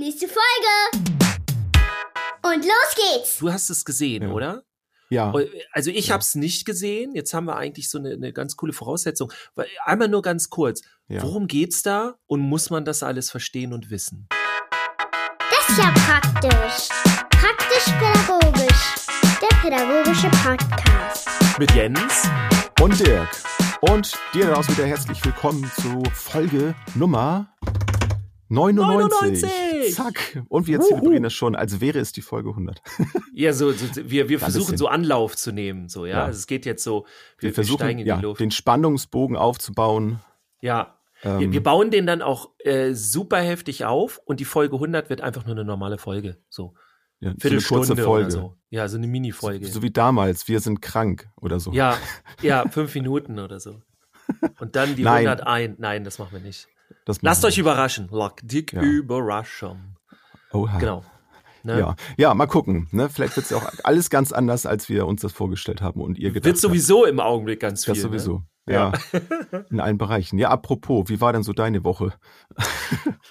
Nächste Folge. Und los geht's. Du hast es gesehen, Ja. oder? Ja. Also ich Ja. habe es nicht gesehen. Jetzt haben wir eigentlich so eine, eine ganz coole Voraussetzung. Weil- Einmal nur ganz kurz. ja. Worum geht's da und muss man das alles verstehen und wissen? Das ist ja praktisch. Praktisch-pädagogisch. Der pädagogische Podcast. Mit Jens? Und Dirk. Und dir daraus wieder herzlich willkommen zu Folge Nummer 99. 99. Zack. Und wir zelebrieren es schon, als wäre es die Folge 100. Ja, so, so wir, wir Ja, versuchen so Anlauf zu nehmen. So, ja. Ja. Also es geht jetzt so, wir, Wir wir versuchen, in ja, die Luft. den Spannungsbogen aufzubauen. ja. Ähm, Wir, wir bauen den dann auch äh, super heftig auf und die Folge 100 wird einfach nur eine normale Folge. So, ja, so eine Viertelstunde kurze Folge. oder so. Ja, so eine Mini-Folge. So, so wie damals, wir sind krank oder so. Ja, ja, fünf Minuten oder so. Und dann die Nein. 101. Nein, das machen wir nicht. Lasst euch überraschen. Lock dick Ja. überraschen. Oha. Genau. Ne? Ja, ja, mal gucken. Ne? Vielleicht wird es ja auch alles ganz anders, als wir uns das vorgestellt haben und ihr gedacht Wird sowieso im Augenblick ganz viel. Das sowieso. Ne? Ja. In allen Bereichen. Ja, apropos, wie war denn so deine Woche?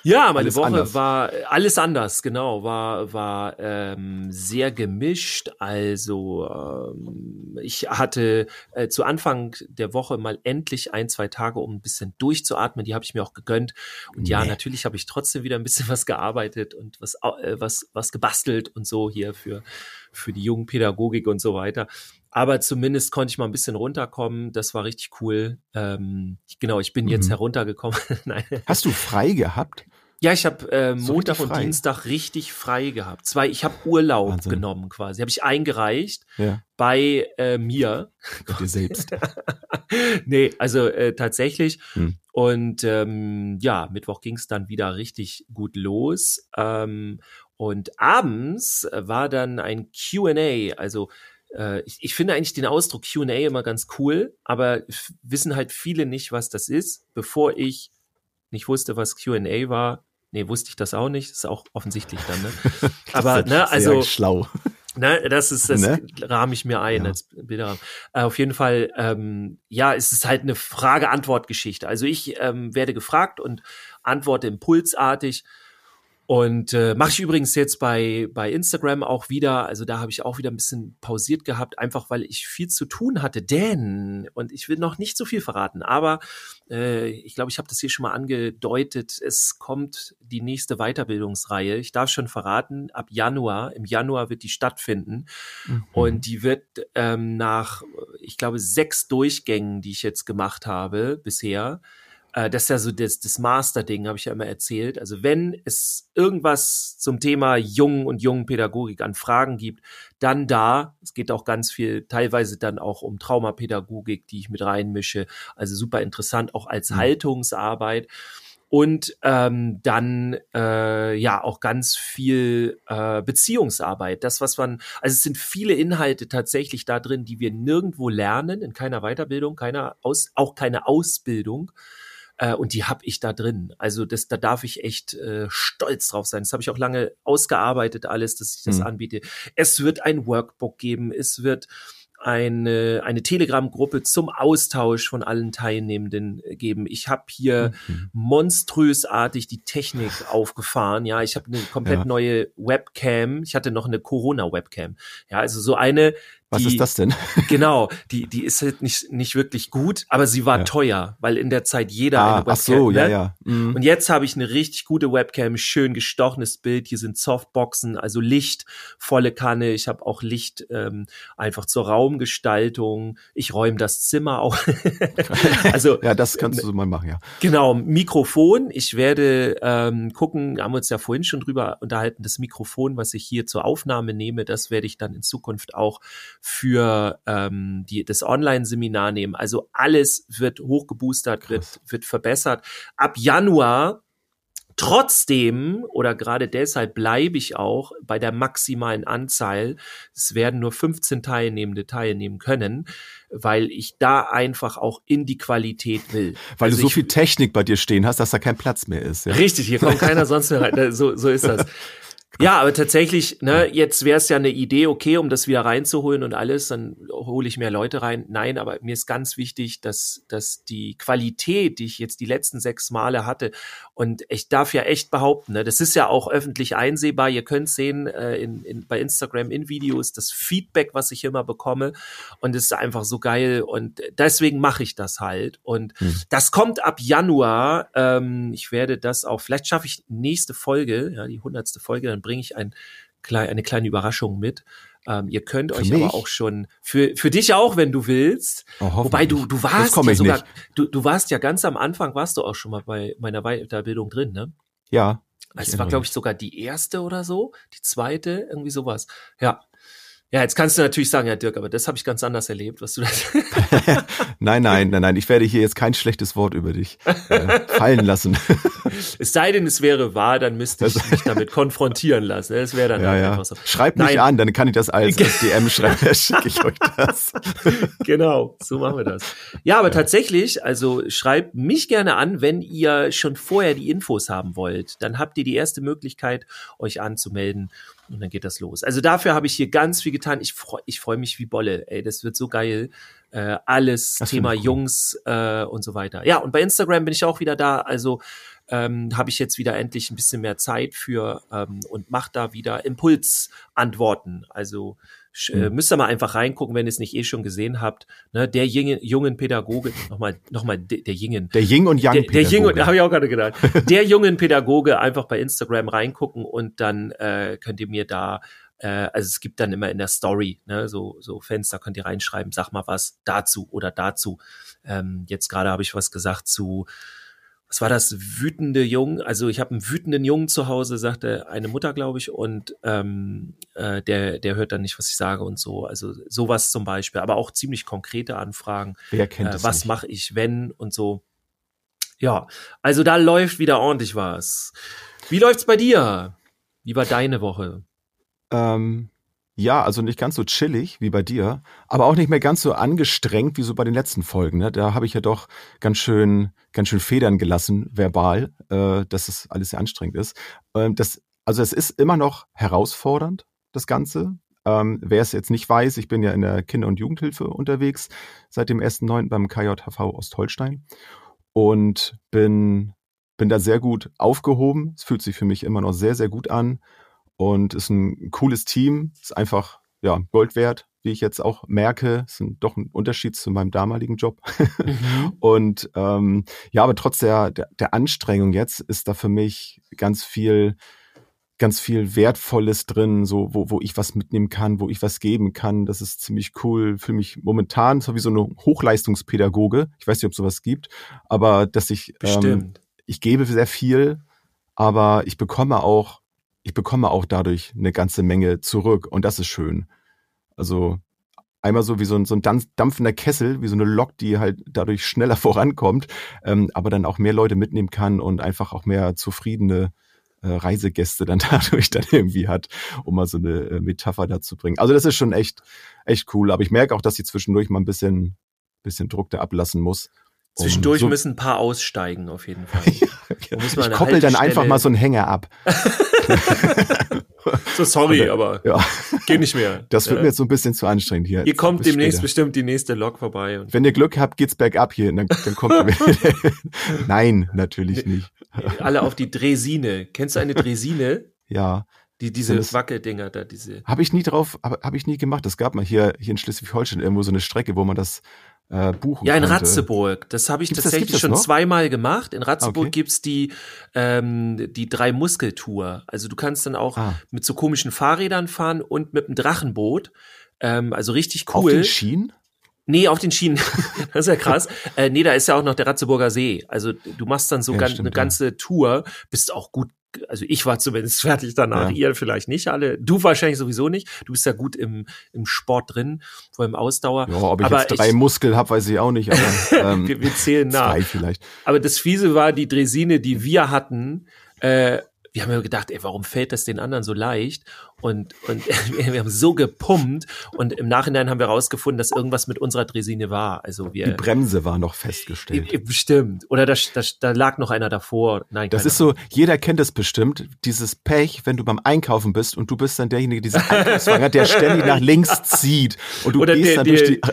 Ja, meine Woche anders. war alles anders, genau, war war ähm, sehr gemischt. Also ähm, ich hatte äh, zu Anfang der Woche mal endlich ein zwei Tage, um ein bisschen durchzuatmen. Die habe ich mir auch gegönnt. Und ja, Nee. natürlich habe ich trotzdem wieder ein bisschen was gearbeitet und was äh, was was gebastelt und so hier für für die jungen Pädagogik und so weiter. Aber zumindest konnte ich mal ein bisschen runterkommen. Das war richtig cool. Ähm, genau, ich bin jetzt Mhm. heruntergekommen. Nein. Hast du frei gehabt? Ja, ich habe äh, So Montag und? Dienstag richtig frei gehabt. Zwei, ich habe Urlaub Wahnsinn. genommen quasi. Habe ich eingereicht Ja, bei äh, mir. bei dir selbst. nee, also äh, tatsächlich. Hm. Und ähm, ja, Mittwoch ging es dann wieder richtig gut los. Ähm, und abends war dann ein QA, also äh, ich, ich finde eigentlich den Ausdruck QA immer ganz cool, aber wissen halt viele nicht, was das ist. Bevor ich nicht wusste, was QA war, nee, wusste ich das auch nicht. ist auch offensichtlich dann, ne? Aber, ne, also, schlau. Ne, das ist, das Ne? rahme ich mir ein Ja. als Bilderrahmen. Äh, auf jeden Fall, ähm, ja, es ist halt eine Frage-Antwort-Geschichte. Also ich ähm, werde gefragt und antworte impulsartig. Und äh, mache ich übrigens jetzt bei, bei Instagram auch wieder. Also da habe ich auch wieder ein bisschen pausiert gehabt, einfach weil ich viel zu tun hatte. Denn, und ich will noch nicht so viel verraten, aber äh, ich glaube, ich habe das hier schon mal angedeutet, es kommt die nächste Weiterbildungsreihe. Ich darf schon verraten, ab Januar, im Januar wird die stattfinden. Mhm. Und die wird ähm, nach, ich glaube, sechs Durchgängen, die ich jetzt gemacht habe bisher, äh, das ist ja so das, das Master-Ding, habe ich ja immer erzählt. Also wenn es irgendwas zum Thema Jungen und Jungenpädagogik an Fragen gibt, dann da. Es geht auch ganz viel, teilweise dann auch um Traumapädagogik, die ich mit reinmische. Also super interessant, auch als Mhm. Haltungsarbeit. Und ähm, dann äh, ja auch ganz viel äh, Beziehungsarbeit. Das, was man, also es sind viele Inhalte tatsächlich da drin, die wir nirgendwo lernen, in keiner Weiterbildung, keiner Aus, auch keine Ausbildung. Äh, und die habe ich da drin. Also das, da darf ich echt äh, stolz drauf sein. Das habe ich auch lange ausgearbeitet, alles, dass ich das Mhm. anbiete. Es wird ein Workbook geben, es wird eine, eine Telegram-Gruppe zum Austausch von allen Teilnehmenden äh, geben. Ich habe hier Mhm. monströsartig die Technik aufgefahren. Ja, ich habe eine komplett Ja. neue Webcam. Ich hatte noch eine Corona-Webcam. Ja, also so eine, Was die, ist das denn? Genau, die, die ist halt nicht, nicht wirklich gut, aber sie war Ja. teuer, weil in der Zeit jeder Ah, eine Webcam ach so, ja, ne? ja. Mhm. Und jetzt habe ich eine richtig gute Webcam, schön gestochenes Bild. Hier sind Softboxen, also Licht, volle Kanne. Ich habe auch Licht ähm, einfach zur Raumgestaltung. Ich räume das Zimmer auch. also ja, das kannst du mal machen, ja. Genau, Mikrofon. Ich werde ähm, gucken, haben wir uns ja vorhin schon drüber unterhalten, das Mikrofon, was ich hier zur Aufnahme nehme, das werde ich dann in Zukunft auch für ähm, die, das Online-Seminar nehmen. Also alles wird hochgeboostert, wird, Krass. wird verbessert. Ab Januar Trotzdem oder gerade deshalb bleibe ich auch bei der maximalen Anzahl. Es werden nur 15 Teilnehmende teilnehmen können, weil ich da einfach auch in die Qualität will. Weil Also du so ich- viel Technik bei dir stehen hast, dass da kein Platz mehr ist. Ja? Richtig, hier kommt keiner sonst mehr rein. So, so ist das. Ja, aber tatsächlich, ne, jetzt wäre es ja eine Idee, okay, um das wieder reinzuholen und alles, dann hole ich mehr Leute rein. Nein, aber mir ist ganz wichtig, dass, dass die Qualität, die ich jetzt die letzten sechs Male hatte, und ich darf ja echt behaupten, ne, das ist ja auch öffentlich einsehbar, ihr könnt sehen äh, in, in, bei Instagram in Videos das Feedback, was ich immer bekomme und es ist einfach so geil und deswegen mache ich das halt und hm. das kommt ab Januar, ähm, ich werde das auch, vielleicht schaffe ich nächste Folge, ja, die hundertste Folge, dann bringe ich ein, eine kleine Überraschung mit. Ähm, ihr könnt für euch mich? aber auch schon für für dich auch, wenn du willst. Oh, Wobei du du warst ja sogar du du warst ja ganz am Anfang warst du auch schon mal bei meiner Weiterbildung drin, ne? Ja. Also es war glaube ich sogar die erste oder so, die zweite, irgendwie sowas. Ja. Ja, jetzt kannst du natürlich sagen, ja Dirk, aber das habe ich ganz anders erlebt, was du das. nein, nein, nein, nein, ich werde hier jetzt kein schlechtes Wort über dich äh, fallen lassen. es sei denn, es wäre wahr, dann müsste ich mich damit konfrontieren lassen. Das wäre dann ja, ja. einfach so. Schreibt mich nein. an, dann kann ich das als, als DM schreiben, dann schicke ich euch das. genau, so machen wir das. Ja, aber ja. tatsächlich, also schreibt mich gerne an, wenn ihr schon vorher die Infos haben wollt. Dann habt ihr die erste Möglichkeit, euch anzumelden und dann geht das los. Also dafür habe ich hier ganz viel getan. Ich freue ich freu mich wie Bolle. Ey, das wird so geil. Äh, alles das Thema cool. Jungs äh, und so weiter. Ja, und bei Instagram bin ich auch wieder da. Also ähm, habe ich jetzt wieder endlich ein bisschen mehr Zeit für ähm, und mache da wieder Impulsantworten. Also äh, müsst ihr mal einfach reingucken, wenn ihr es nicht eh schon gesehen habt. Ne, der jungen, jungen Pädagoge, nochmal, nochmal der, der Jingen. Der Ying und Yang Der, der Ying und, habe ich auch gerade gedacht. der jungen Pädagoge einfach bei Instagram reingucken und dann äh, könnt ihr mir da äh, also es gibt dann immer in der Story, ne, so, so Fenster könnt ihr reinschreiben, sag mal was dazu oder dazu. Ähm, jetzt gerade habe ich was gesagt zu was war das, wütende Jungen, also ich habe einen wütenden Jungen zu Hause, sagte eine Mutter, glaube ich, und ähm, äh, der, der hört dann nicht, was ich sage und so. Also sowas zum Beispiel, aber auch ziemlich konkrete Anfragen. Wer kennt äh, Was mache ich, wenn und so. Ja, also da läuft wieder ordentlich was. Wie läuft's bei dir? Wie war deine Woche? Ähm, ja, also nicht ganz so chillig wie bei dir, aber auch nicht mehr ganz so angestrengt wie so bei den letzten Folgen. Ne? Da habe ich ja doch ganz schön, ganz schön Federn gelassen, verbal, äh, dass es alles sehr anstrengend ist. Ähm, das, also es ist immer noch herausfordernd, das Ganze. Ähm, wer es jetzt nicht weiß, ich bin ja in der Kinder- und Jugendhilfe unterwegs seit dem 1.9. beim KJHV Ostholstein und bin, bin da sehr gut aufgehoben. Es fühlt sich für mich immer noch sehr, sehr gut an und ist ein cooles Team, ist einfach ja Gold wert, wie ich jetzt auch merke, ist ein, doch ein Unterschied zu meinem damaligen Job. Mhm. und ähm, ja, aber trotz der, der, der Anstrengung jetzt ist da für mich ganz viel ganz viel Wertvolles drin, so wo, wo ich was mitnehmen kann, wo ich was geben kann. Das ist ziemlich cool. Für mich momentan so wie so eine Hochleistungspädagoge. Ich weiß nicht, ob es sowas gibt, aber dass ich ähm, ich gebe sehr viel, aber ich bekomme auch ich bekomme auch dadurch eine ganze Menge zurück und das ist schön. Also einmal so wie so ein, so ein dampfender Kessel, wie so eine Lok, die halt dadurch schneller vorankommt, ähm, aber dann auch mehr Leute mitnehmen kann und einfach auch mehr zufriedene äh, Reisegäste dann dadurch dann irgendwie hat, um mal so eine äh, Metapher dazu bringen. Also das ist schon echt, echt cool. Aber ich merke auch, dass sie zwischendurch mal ein bisschen, bisschen Druck da ablassen muss. Zwischendurch so müssen ein paar aussteigen, auf jeden Fall. ja, ich koppel dann einfach mal so einen Hänger ab. so sorry, Oder, aber ja. geht nicht mehr. Das wird ja. mir jetzt so ein bisschen zu anstrengend hier. Hier kommt demnächst später. bestimmt die nächste Lok vorbei. Wenn ihr Glück habt, geht's bergab hier. Dann, dann kommt Nein, natürlich nicht. Alle auf die Dresine. Kennst du eine Dresine? ja. Die, diese Wackeldinger da, diese. Habe ich nie drauf, habe hab ich nie gemacht. Es gab mal hier, hier in Schleswig-Holstein irgendwo so eine Strecke, wo man das äh, buchen Ja, in konnte. Ratzeburg. Das habe ich gibt's tatsächlich das, schon noch? zweimal gemacht. In Ratzeburg okay. gibt's die, ähm, die drei Muskeltour. Also du kannst dann auch ah. mit so komischen Fahrrädern fahren und mit einem Drachenboot. Ähm, also richtig cool. Auf den Schienen? Nee, auf den Schienen. das ist ja krass. äh, nee, da ist ja auch noch der Ratzeburger See. Also du machst dann so ja, stimmt, eine ganze ja. Tour, bist auch gut also ich war zumindest fertig danach, ja. ihr vielleicht nicht alle. Du wahrscheinlich sowieso nicht. Du bist ja gut im, im Sport drin, vor allem Ausdauer. Ja, ob ich aber jetzt drei ich, Muskel habe, weiß ich auch nicht. Aber, ähm, wir, wir zählen nach. Zwei vielleicht. Aber das Fiese war die Dresine, die wir hatten, äh, wir haben ja gedacht, ey, warum fällt das den anderen so leicht? Und, und wir haben so gepumpt und im Nachhinein haben wir rausgefunden, dass irgendwas mit unserer Dresine war. Also wir. Die Bremse war noch festgestellt. Bestimmt. Oder da, da, da lag noch einer davor. Nein, das ist so, jeder kennt es bestimmt, dieses Pech, wenn du beim Einkaufen bist und du bist dann derjenige, dieser Einkaufswagen der ständig nach links zieht und du oder gehst der, dann durch die.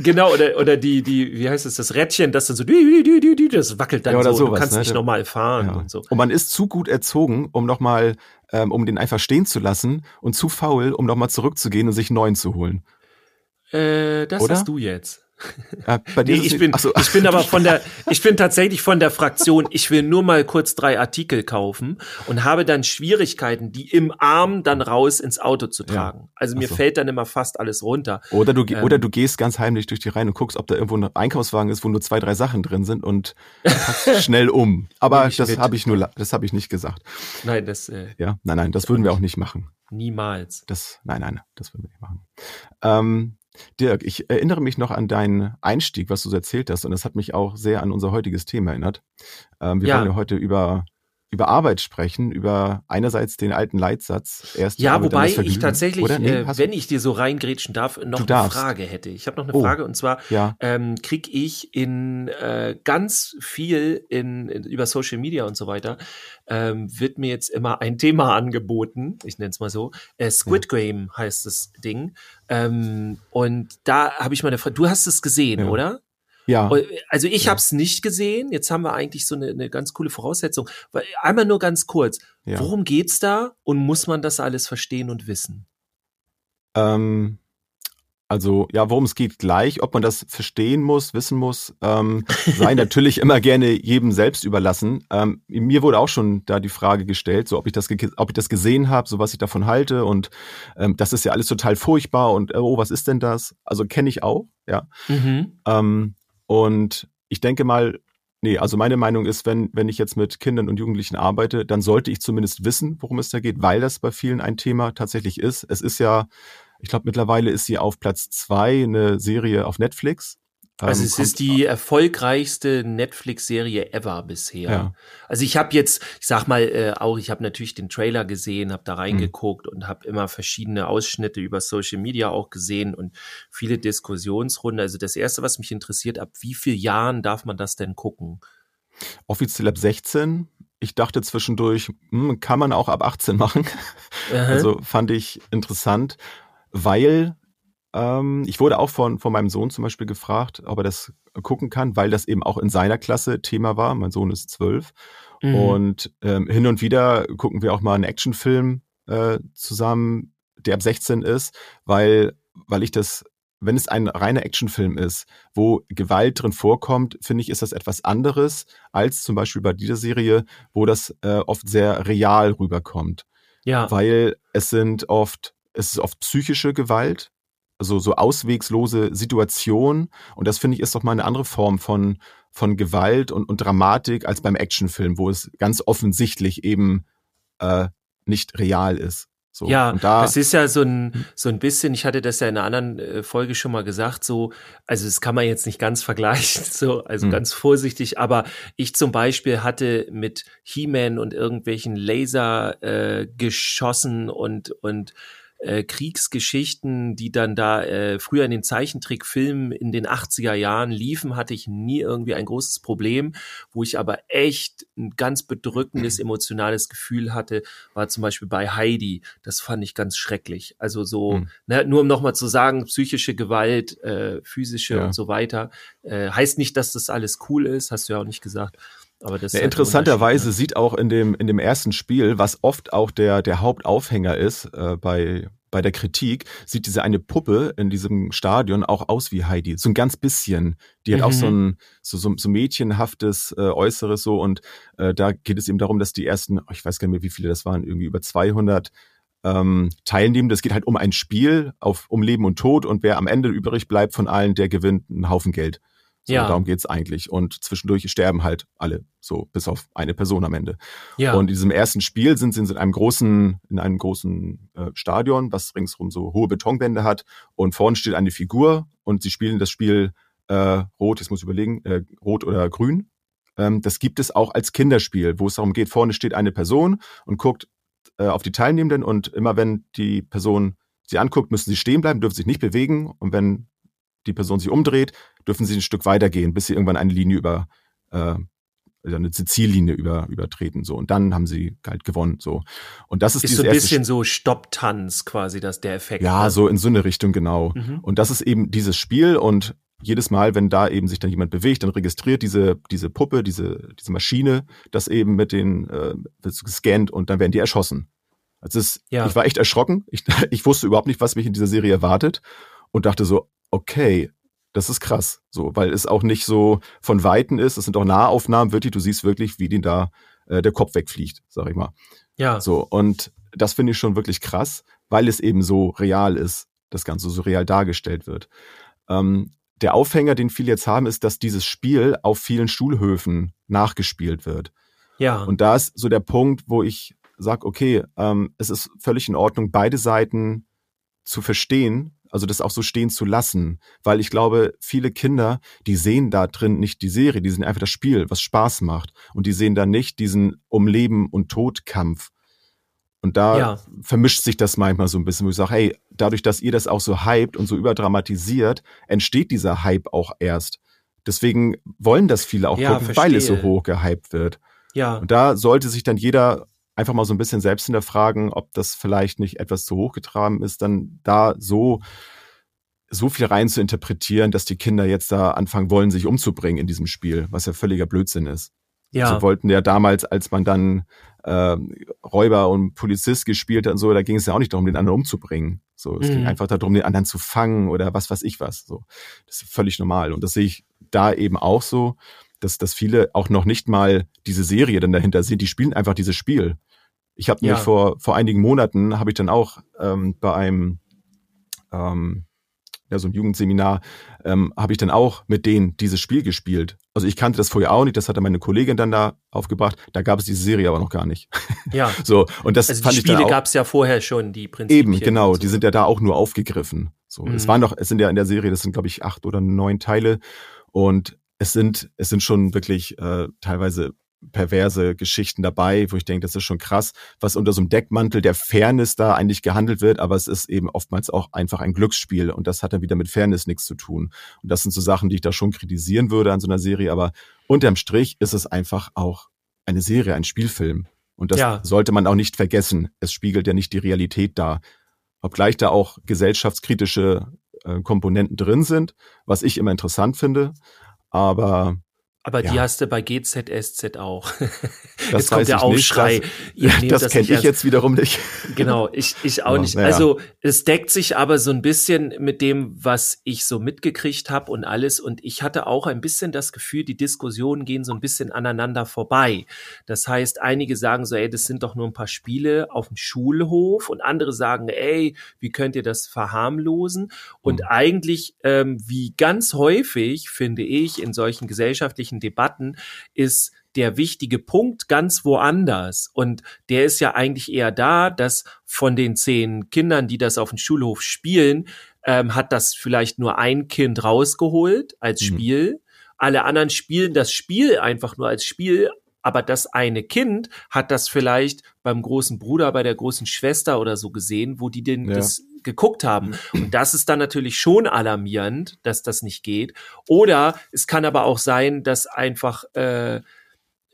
Genau, oder, oder die, die, wie heißt es, das Rädchen, das dann so, das wackelt dann Ja, oder so, sowas, du kannst ne? nicht normal fahren Ja. und so. Und man ist zu gut erzogen, um nochmal, ähm, um den einfach stehen zu lassen und zu faul, um nochmal zurückzugehen und sich einen neuen zu holen. Äh, das Oder? hast du jetzt. Bei dir Nee, ich bin, so. ich bin aber von der, ich bin tatsächlich von der Fraktion, ich will nur mal kurz drei Artikel kaufen und habe dann Schwierigkeiten, die im Arm dann raus ins Auto zu tragen. Also mir so. fällt dann immer fast alles runter. Oder du, Ähm. oder du gehst ganz heimlich durch die Reihen und guckst, ob da irgendwo ein Einkaufswagen ist, wo nur zwei, drei Sachen drin sind und packst schnell um. Aber das habe ich nur, das habe ich nicht gesagt. Nein, das äh, Ja, nein, nein, das würden wir auch nicht machen. niemals. Das, nein, nein, das würden wir nicht machen. Ähm, Dirk, ich erinnere mich noch an deinen Einstieg, was du so erzählt hast, und das hat mich auch sehr an unser heutiges Thema erinnert. Ähm, wir Ja. wollen ja heute über über Arbeit sprechen, über einerseits den alten Leitsatz. Erst Ja, wobei ich tatsächlich? Nee, äh, wenn ich dir so reingrätschen darf, noch Du eine darfst. Frage hätte. Ich habe noch eine Oh. Frage und zwar ja, ähm, krieg ich in äh, ganz viel in, in über Social Media und so weiter ähm, wird mir jetzt immer ein Thema angeboten. Ich nenne es mal so. Äh, Squid Game heißt das Ding. Ähm, und da habe ich mal eine Frage. Du hast es gesehen, Ja. oder? Ja. Also ich Ja. habe es nicht gesehen. Jetzt haben wir eigentlich so eine, eine ganz coole Voraussetzung. Weil- Einmal nur ganz kurz. ja. Worum geht's da und muss man das alles verstehen und wissen? Ähm, also ja, worum es geht gleich, ob man das verstehen muss, wissen muss, ähm, sei natürlich immer gerne jedem selbst überlassen. Ähm, mir wurde auch schon da die Frage gestellt, so ob ich das, ob ich das gesehen habe, so was ich davon halte und ähm, das ist ja alles total furchtbar und oh, was ist denn das? Also kenne ich auch, ja. Mhm. Ähm, und ich denke mal, nee, also meine Meinung ist, wenn, wenn ich jetzt mit Kindern und Jugendlichen arbeite, dann sollte ich zumindest wissen, worum es da geht, weil das bei vielen ein Thema tatsächlich ist. Es ist ja, ich glaube, mittlerweile ist sie auf Platz zwei, eine Serie auf Netflix. Also Ähm, es ist die erfolgreichste Netflix-Serie ever bisher. Ja. Also ich habe jetzt, ich sag mal äh, auch, ich habe natürlich den Trailer gesehen, habe da Mhm. reingeguckt und habe immer verschiedene Ausschnitte über Social Media auch gesehen und viele Diskussionsrunden. Also das erste, was mich interessiert, ab wie vielen Jahren darf man das denn gucken? offiziell ab 16. Ich dachte zwischendurch, hm, kann man auch ab 18 machen. Aha. Also fand ich interessant, weil ähm, ich wurde auch von, von meinem Sohn zum Beispiel gefragt, ob er das gucken kann, weil das eben auch in seiner Klasse Thema war. Mein Sohn ist zwölf. Mhm. Und ähm, hin und wieder gucken wir auch mal einen Actionfilm äh, zusammen, der ab 16 ist, weil, weil ich das, wenn es ein reiner Actionfilm ist, wo Gewalt drin vorkommt, finde ich, ist das etwas anderes als zum Beispiel bei dieser Serie, wo das äh, oft sehr real rüberkommt ja. weil es sind oft, es ist oft psychische Gewalt, also so auswegslose Situationen. Und das finde ich ist doch mal eine andere Form von, von Gewalt und, und Dramatik als beim Actionfilm, wo es ganz offensichtlich eben äh, nicht real ist. So, Ja, da, das ist ja so ein, so ein bisschen, ich hatte das ja in einer anderen äh, Folge schon mal gesagt, so, also das kann man jetzt nicht ganz vergleichen, so, also Hm. ganz vorsichtig, aber ich zum Beispiel hatte mit He-Man und irgendwelchen Laser äh, geschossen und, und äh, Kriegsgeschichten, die dann da äh, früher in den Zeichentrickfilmen in den 80er Jahren liefen, hatte ich nie irgendwie ein großes Problem. Wo ich aber echt ein ganz bedrückendes emotionales Gefühl hatte, war zum Beispiel bei Heidi. Das fand ich ganz schrecklich. Also so, Hm. ne, nur um nochmal zu sagen, psychische Gewalt, äh, physische Ja. und so weiter, äh, heißt nicht, dass das alles cool ist, hast du ja auch nicht gesagt. Aber das Ja, interessanterweise Unterschied, sieht auch in dem, in dem ersten Spiel, was oft auch der, der Hauptaufhänger ist äh, bei, bei der Kritik, sieht diese eine Puppe in diesem Stadion auch aus wie Heidi. So ein ganz bisschen. Die hat auch so Mhm. ein so, so, so mädchenhaftes äh, Äußeres so und äh, da geht es eben darum, dass die ersten, ich weiß gar nicht mehr, wie viele das waren, irgendwie über 200 ähm, Teilnehmende. Es geht halt um ein Spiel auf um Leben und Tod und wer am Ende übrig bleibt von allen, der gewinnt einen Haufen Geld. So, Ja. darum geht's eigentlich. Und zwischendurch sterben halt alle, so bis auf eine Person am Ende. Ja. Und in diesem ersten Spiel sind sie in einem großen, in einem großen äh, Stadion, was ringsrum so hohe Betonwände hat. Und vorne steht eine Figur und sie spielen das Spiel äh, rot, jetzt muss ich überlegen, äh, rot oder grün. ähm, das gibt es auch als Kinderspiel, wo es darum geht, vorne steht eine Person und guckt äh, auf die Teilnehmenden und immer wenn die Person sie anguckt, müssen sie stehen bleiben, dürfen sich nicht bewegen und wenn die Person sich umdreht, dürfen sie ein Stück weitergehen, bis sie irgendwann eine Linie über äh, eine Ziellinie über, übertreten so und dann haben sie halt gewonnen so und das ist, ist so ein bisschen so Stopptanz quasi das der Effekt ja ne? so in so eine Richtung genau mhm. und das ist eben dieses Spiel und jedes Mal wenn da eben sich dann jemand bewegt dann registriert diese diese Puppe diese diese Maschine das eben mit den äh, wird gescannt und dann werden die erschossen also ist, ja. ich war echt erschrocken ich, ich wusste überhaupt nicht was mich in dieser Serie erwartet und dachte so okay das ist krass, so, weil es auch nicht so von Weiten ist. Es sind auch Nahaufnahmen, wirklich. Du siehst wirklich, wie den da äh, der Kopf wegfliegt, sag ich mal. Ja. So, und das finde ich schon wirklich krass, weil es eben so real ist, das Ganze so real dargestellt wird. Ähm, der Aufhänger, den viele jetzt haben, ist, dass dieses Spiel auf vielen Schulhöfen nachgespielt wird. Ja. Und da ist so der Punkt, wo ich sage, okay, ähm, es ist völlig in Ordnung, beide Seiten zu verstehen also das auch so stehen zu lassen, weil ich glaube, viele Kinder, die sehen da drin nicht die Serie, die sehen einfach das Spiel, was Spaß macht und die sehen da nicht diesen um Leben und Tod Kampf. Und da ja. vermischt sich das manchmal so ein bisschen, wo ich sage, hey, dadurch, dass ihr das auch so hypt und so überdramatisiert, entsteht dieser Hype auch erst. Deswegen wollen das viele auch ja, gucken, weil es so hoch gehypt wird. Ja. Und da sollte sich dann jeder einfach mal so ein bisschen selbst hinterfragen, ob das vielleicht nicht etwas zu hoch getragen ist, dann da so so viel rein zu interpretieren, dass die Kinder jetzt da anfangen wollen, sich umzubringen in diesem Spiel, was ja völliger Blödsinn ist. Ja. So wollten ja damals, als man dann äh, Räuber und Polizist gespielt hat und so, da ging es ja auch nicht darum, den anderen umzubringen. So, es mhm. ging einfach darum, den anderen zu fangen oder was weiß ich was. So, das ist völlig normal und das sehe ich da eben auch so, dass dass viele auch noch nicht mal diese Serie dann dahinter sehen. Die spielen einfach dieses Spiel. Ich habe ja. mich vor vor einigen Monaten habe ich dann auch ähm, bei einem ähm, ja, so ein Jugendseminar, ähm, habe ich dann auch mit denen dieses Spiel gespielt. Also ich kannte das vorher auch nicht, das hatte meine Kollegin dann da aufgebracht. Da gab es diese Serie aber noch gar nicht. Ja. so und das also fand die Spiele gab es ja vorher schon, die Prinzipien. Eben, genau, so. die sind ja da auch nur aufgegriffen. So, mhm. es waren noch, es sind ja in der Serie, das sind glaube ich acht oder neun Teile und es sind es sind schon wirklich äh, teilweise perverse Geschichten dabei, wo ich denke, das ist schon krass, was unter so einem Deckmantel der Fairness da eigentlich gehandelt wird, aber es ist eben oftmals auch einfach ein Glücksspiel und das hat dann wieder mit Fairness nichts zu tun. Und das sind so Sachen, die ich da schon kritisieren würde an so einer Serie, aber unterm Strich ist es einfach auch eine Serie, ein Spielfilm. Und das ja. sollte man auch nicht vergessen. Es spiegelt ja nicht die Realität dar. Obgleich da auch gesellschaftskritische äh, Komponenten drin sind, was ich immer interessant finde. Aber aber ja. die hast du bei GZSZ auch. Das jetzt kommt der Aufschrei. Nicht. Das, das kenne ich jetzt wiederum nicht. Genau, ich, ich auch ja, nicht. Ja. Also es deckt sich aber so ein bisschen mit dem, was ich so mitgekriegt habe und alles. Und ich hatte auch ein bisschen das Gefühl, die Diskussionen gehen so ein bisschen aneinander vorbei. Das heißt, einige sagen so, ey, das sind doch nur ein paar Spiele auf dem Schulhof. Und andere sagen, ey, wie könnt ihr das verharmlosen? Und mhm. eigentlich, ähm, wie ganz häufig, finde ich, in solchen gesellschaftlichen öffentlichen Debatten ist der wichtige Punkt ganz woanders. Und der ist ja eigentlich eher da, dass von den zehn Kindern, die das auf dem Schulhof spielen, ähm, hat das vielleicht nur ein Kind rausgeholt als mhm. Spiel. Mhm. Alle anderen spielen das Spiel einfach nur als Spiel, aber das eine Kind hat das vielleicht beim großen Bruder, bei der großen Schwester oder so gesehen, wo die den ja. das geguckt haben. Und das ist dann natürlich schon alarmierend, dass das nicht geht. Oder es kann aber auch sein, dass einfach äh,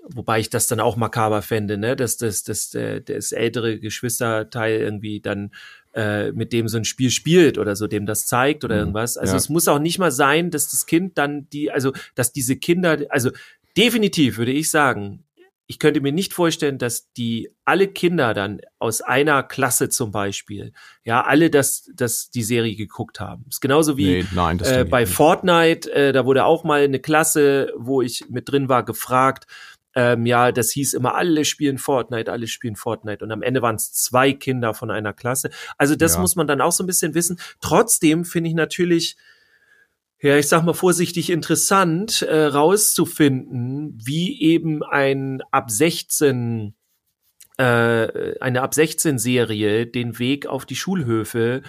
wobei ich das dann auch makaber fände, ne, dass das, das, das, das ältere Geschwisterteil irgendwie dann äh, mit dem so ein Spiel spielt oder so, dem das zeigt oder mhm. irgendwas. Also ja. es muss auch nicht mal sein, dass das Kind dann die, also dass diese Kinder, also definitiv würde ich sagen, ich könnte mir nicht vorstellen, dass die alle Kinder dann aus einer Klasse zum Beispiel, ja, alle das, das die Serie geguckt haben. ist genauso wie nee, nein, äh, bei. Fortnite, äh, da wurde auch mal eine Klasse, wo ich mit drin war, gefragt. Ähm, ja, das hieß immer, alle spielen Fortnite, alle spielen Fortnite. Und am Ende waren es zwei Kinder von einer Klasse. Also das ja. muss man dann auch so ein bisschen wissen. Trotzdem finde ich natürlich, ja, ich sag mal vorsichtig interessant, äh, rauszufinden, wie eben ein ab 16 äh, eine ab 16 Serie den Weg auf die Schulhöfe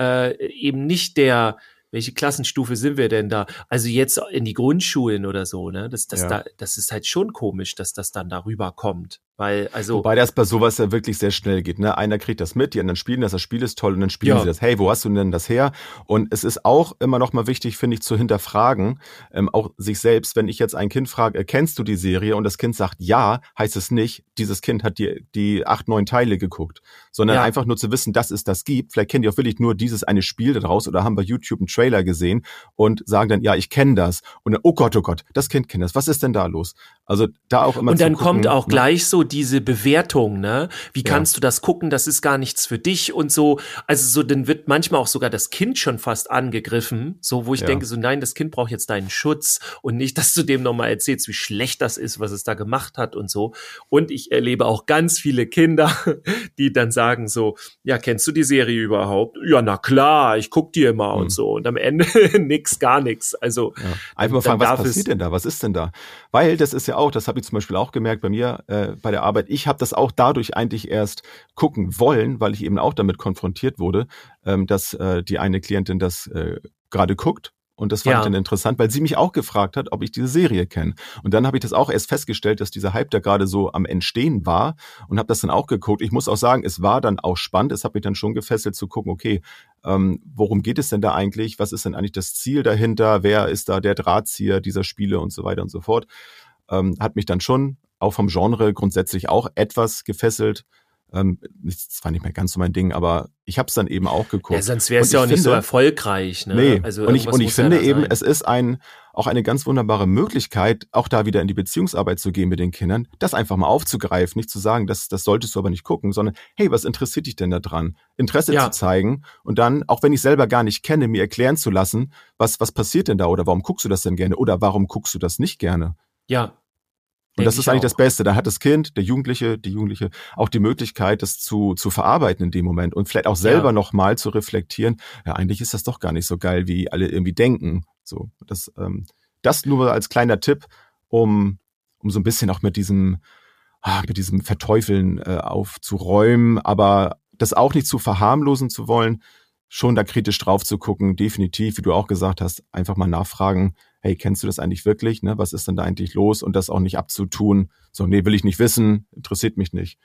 äh, eben nicht der welche Klassenstufe sind wir denn da? Also jetzt in die Grundschulen oder so, ne? Das, das, Ja. da, das ist halt schon komisch, dass das dann darüber kommt. Weil, also, Wobei das bei sowas ja wirklich sehr schnell geht. Ne? Einer kriegt das mit, die anderen spielen das, das Spiel ist toll und dann spielen Ja. sie das. Hey, wo hast du denn das her? Und es ist auch immer noch mal wichtig, finde ich, zu hinterfragen, ähm, auch sich selbst, wenn ich jetzt ein Kind frage, äh, kennst du die Serie? Und das Kind sagt ja, heißt es nicht, dieses Kind hat die, die acht, neun Teile geguckt, sondern Ja. einfach nur zu wissen, dass es das gibt. Vielleicht kennen die auch wirklich nur dieses eine Spiel daraus oder haben bei YouTube einen Trailer gesehen und sagen dann, ja, ich kenne das. Und dann, oh Gott, oh Gott, das Kind kennt das. Was ist denn da los? Also da auch immer und dann gucken, kommt auch ne? gleich so diese Bewertung, ne? Wie Ja. kannst du das gucken? Das ist gar nichts für dich und so. Also so, dann wird manchmal auch sogar das Kind schon fast angegriffen, so wo ich Ja. denke, so nein, das Kind braucht jetzt deinen Schutz und nicht, dass du dem nochmal erzählst, wie schlecht das ist, was es da gemacht hat und so. Und ich erlebe auch ganz viele Kinder, die dann sagen so, ja, kennst du die Serie überhaupt? Ja, na klar, ich guck die immer Mhm. und so. Und am Ende nix, gar nichts. Also Ja. Einfach mal fragen, was passiert denn da? Was ist denn da? Weil das ist ja auch, das habe ich zum Beispiel auch gemerkt bei mir äh, bei der Arbeit. Ich habe das auch dadurch eigentlich erst gucken wollen, weil ich eben auch damit konfrontiert wurde, ähm, dass äh, die eine Klientin das äh, gerade guckt. Und das fand Ja. ich dann interessant, weil sie mich auch gefragt hat, ob ich diese Serie kenne. Und dann habe ich das auch erst festgestellt, dass dieser Hype da gerade so am Entstehen war und habe das dann auch geguckt. Ich muss auch sagen, es war dann auch spannend. Es hat mich dann schon gefesselt zu gucken, okay, ähm, worum geht es denn da eigentlich? Was ist denn eigentlich das Ziel dahinter? Wer ist da der Drahtzieher dieser Spiele und so weiter und so fort? Ähm, hat mich dann schon auch vom Genre grundsätzlich auch etwas gefesselt. Ähm, das war nicht mehr ganz so mein Ding, aber ich habe es dann eben auch geguckt. ja, sonst wäre es ja auch nicht so finde- erfolgreich. Ne? Nee, also und ich, und ich ja finde eben, sein. es ist ein, auch eine ganz wunderbare Möglichkeit, auch da wieder in die Beziehungsarbeit zu gehen mit den Kindern, das einfach mal aufzugreifen, nicht zu sagen, das, das solltest du aber nicht gucken, sondern hey, was interessiert dich denn da dran? Interesse Ja. zu zeigen und dann, auch wenn ich selber gar nicht kenne, mir erklären zu lassen, was, was passiert denn da oder warum guckst du das denn gerne oder warum guckst du das nicht gerne? Ja. Und das ist eigentlich auch. das Beste. Da hat das Kind, der Jugendliche, die Jugendliche auch die Möglichkeit, das zu, zu verarbeiten in dem Moment und vielleicht auch selber Ja. nochmal zu reflektieren. Ja, eigentlich ist das doch gar nicht so geil, wie alle irgendwie denken. So, das, ähm, das nur als kleiner Tipp, um, um so ein bisschen auch mit diesem, ah, mit diesem Verteufeln äh, aufzuräumen, aber das auch nicht zu verharmlosen zu wollen, schon da kritisch drauf zu gucken, definitiv, wie du auch gesagt hast, einfach mal nachfragen, hey, kennst du das eigentlich wirklich? Ne? Was ist denn da eigentlich los? Und das auch nicht abzutun. So, nee, will ich nicht wissen, interessiert mich nicht.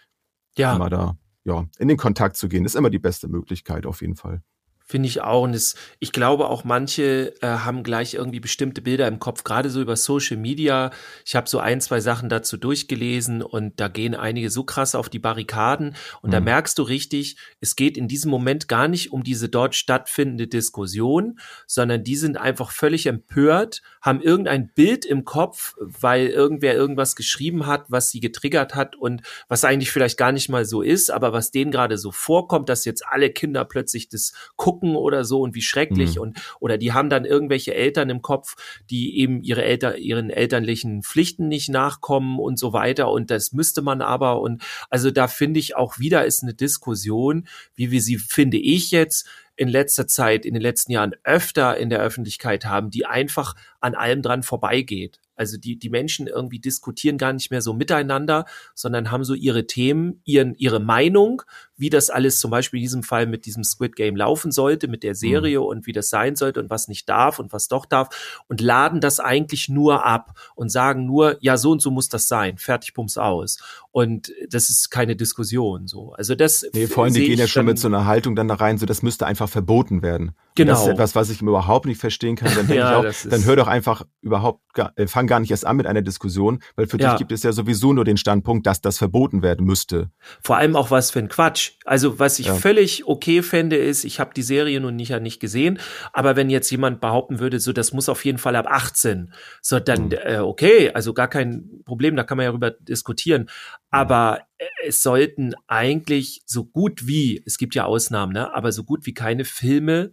Ja. Immer da, ja, in den Kontakt zu gehen, ist immer die beste Möglichkeit auf jeden Fall. Finde ich auch. Und es, ich glaube auch manche äh, haben gleich irgendwie bestimmte Bilder im Kopf, gerade so über Social Media. Ich habe so ein, zwei Sachen dazu durchgelesen und da gehen einige so krass auf die Barrikaden. Und da Mhm. merkst du richtig, es geht in diesem Moment gar nicht um diese dort stattfindende Diskussion, sondern die sind einfach völlig empört, haben irgendein Bild im Kopf, weil irgendwer irgendwas geschrieben hat, was sie getriggert hat und was eigentlich vielleicht gar nicht mal so ist, aber was denen gerade so vorkommt, dass jetzt alle Kinder plötzlich das gucken oder so und wie schrecklich Mhm. und oder die haben dann irgendwelche Eltern im Kopf, die eben ihre Eltern ihren elterlichen Pflichten nicht nachkommen und so weiter und das müsste man aber und also da finde ich auch wieder ist eine Diskussion, wie wir sie finde ich jetzt in letzter Zeit, in den letzten Jahren öfter in der Öffentlichkeit haben, die einfach an allem dran vorbeigeht. Also die, die Menschen irgendwie diskutieren gar nicht mehr so miteinander, sondern haben so ihre Themen, ihren, ihre Meinung, wie das alles zum Beispiel in diesem Fall mit diesem Squid Game laufen sollte, mit der Serie und wie das sein sollte und was nicht darf und was doch darf und laden das eigentlich nur ab und sagen nur, ja, so und so muss das sein, fertig, pumps aus. Und das ist keine Diskussion so. Also das Nee, sehe gehen ja schon mit so einer Haltung dann da rein, so das müsste einfach verboten werden. Genau. Und das ist etwas, was ich überhaupt nicht verstehen kann. Dann Ja, auch, dann hör doch einfach überhaupt, gar, äh, fang gar nicht erst an mit einer Diskussion, weil für Ja. dich gibt es ja sowieso nur den Standpunkt, dass das verboten werden müsste. Vor allem auch was für ein Quatsch. Also was ich Ja. völlig okay fände, ist, ich habe die Serie nun nicht, ja nicht gesehen, aber wenn jetzt jemand behaupten würde, so das muss auf jeden Fall ab 18, so dann Mhm. äh, okay, also gar kein Problem, da kann man ja darüber diskutieren. Aber äh, es sollten eigentlich so gut wie, es gibt ja Ausnahmen, ne, aber so gut wie keine Filme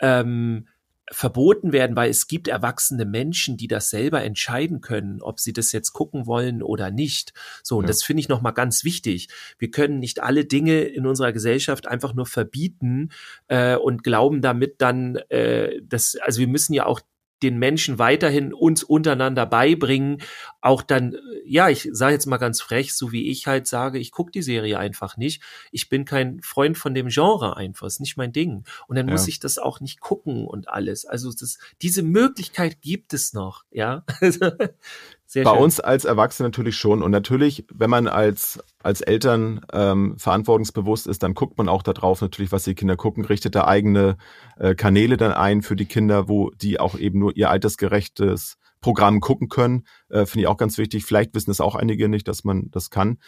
ähm, verboten werden, weil es gibt erwachsene Menschen, die das selber entscheiden können, ob sie das jetzt gucken wollen oder nicht. So, und Ja. das finde ich nochmal ganz wichtig. Wir können nicht alle Dinge in unserer Gesellschaft einfach nur verbieten äh, und glauben damit dann, äh, dass, also wir müssen ja auch den Menschen weiterhin uns untereinander beibringen, auch dann, ja, ich sage jetzt mal ganz frech, so wie ich halt sage, ich gucke die Serie einfach nicht. Ich bin kein Freund von dem Genre einfach, ist nicht mein Ding. Und dann ja. muss ich das auch nicht gucken und alles. Also das, diese Möglichkeit gibt es noch, ja. Sehr Bei schön. uns als Erwachsene natürlich schon. Und natürlich, wenn man als, als Eltern ähm, verantwortungsbewusst ist, dann guckt man auch darauf natürlich, was die Kinder gucken, richtet da eigene äh, Kanäle dann ein für die Kinder, wo die auch eben nur ihr altersgerechtes Programm gucken können. Äh, Finde ich auch ganz wichtig. Vielleicht wissen es auch einige nicht, dass man das kann.